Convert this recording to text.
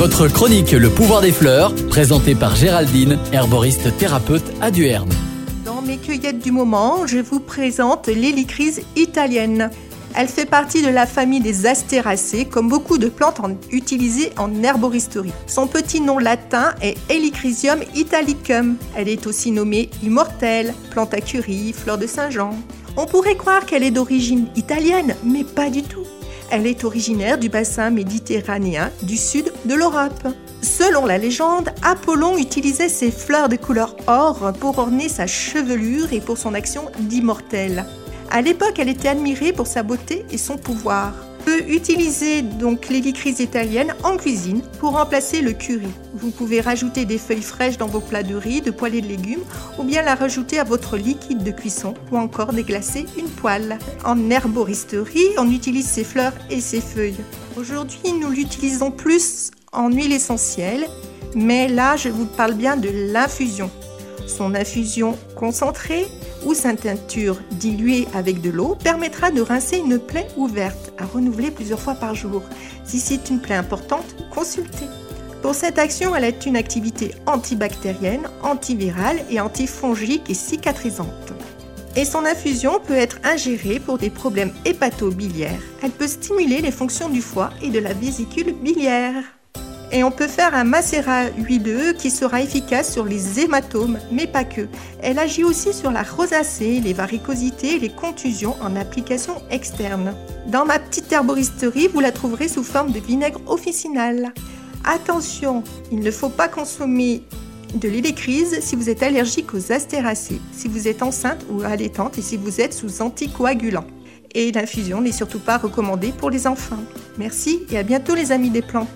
Votre chronique Le pouvoir des fleurs, présentée par Géraldine, herboriste thérapeute à Duerne. Dans mes cueillettes du moment, je vous présente l'hélicryse italienne. Elle fait partie de la famille des astéracées, comme beaucoup de plantes utilisées en herboristerie. Son petit nom latin est Helichrysum italicum. Elle est aussi nommée immortelle, plante à curie, fleur de Saint-Jean. On pourrait croire qu'elle est d'origine italienne, mais pas du tout. Elle est originaire du bassin méditerranéen du sud de l'Europe. Selon la légende, Apollon utilisait ses fleurs de couleur or pour orner sa chevelure et pour son action d'immortel. À l'époque, elle était admirée pour sa beauté et son pouvoir peut utiliser donc l'hélicryse italienne en cuisine pour remplacer le curry. Vous pouvez rajouter des feuilles fraîches dans vos plats de riz, de poêlée de légumes ou bien la rajouter à votre liquide de cuisson ou encore déglacer une poêle. En herboristerie, on utilise ses fleurs et ses feuilles. Aujourd'hui, nous l'utilisons plus en huile essentielle, mais là, je vous parle bien de l'infusion. Son infusion concentrée ou sa teinture diluée avec de l'eau permettra de rincer une plaie ouverte à renouveler plusieurs fois par jour. Si c'est une plaie importante, consultez. Pour cette action, elle a une activité antibactérienne, antivirale et antifongique et cicatrisante. Et son infusion peut être ingérée pour des problèmes hépato-biliaires. Elle peut stimuler les fonctions du foie et de la vésicule biliaire. Et on peut faire un macérat huileux qui sera efficace sur les hématomes, mais pas que. Elle agit aussi sur la rosacée, les varicosités et les contusions en application externe. Dans ma petite herboristerie, vous la trouverez sous forme de vinaigre officinal. Attention, il ne faut pas consommer de l'hélicryse si vous êtes allergique aux astéracées, si vous êtes enceinte ou allaitante et si vous êtes sous anticoagulant. Et l'infusion n'est surtout pas recommandée pour les enfants. Merci et à bientôt les amis des plantes.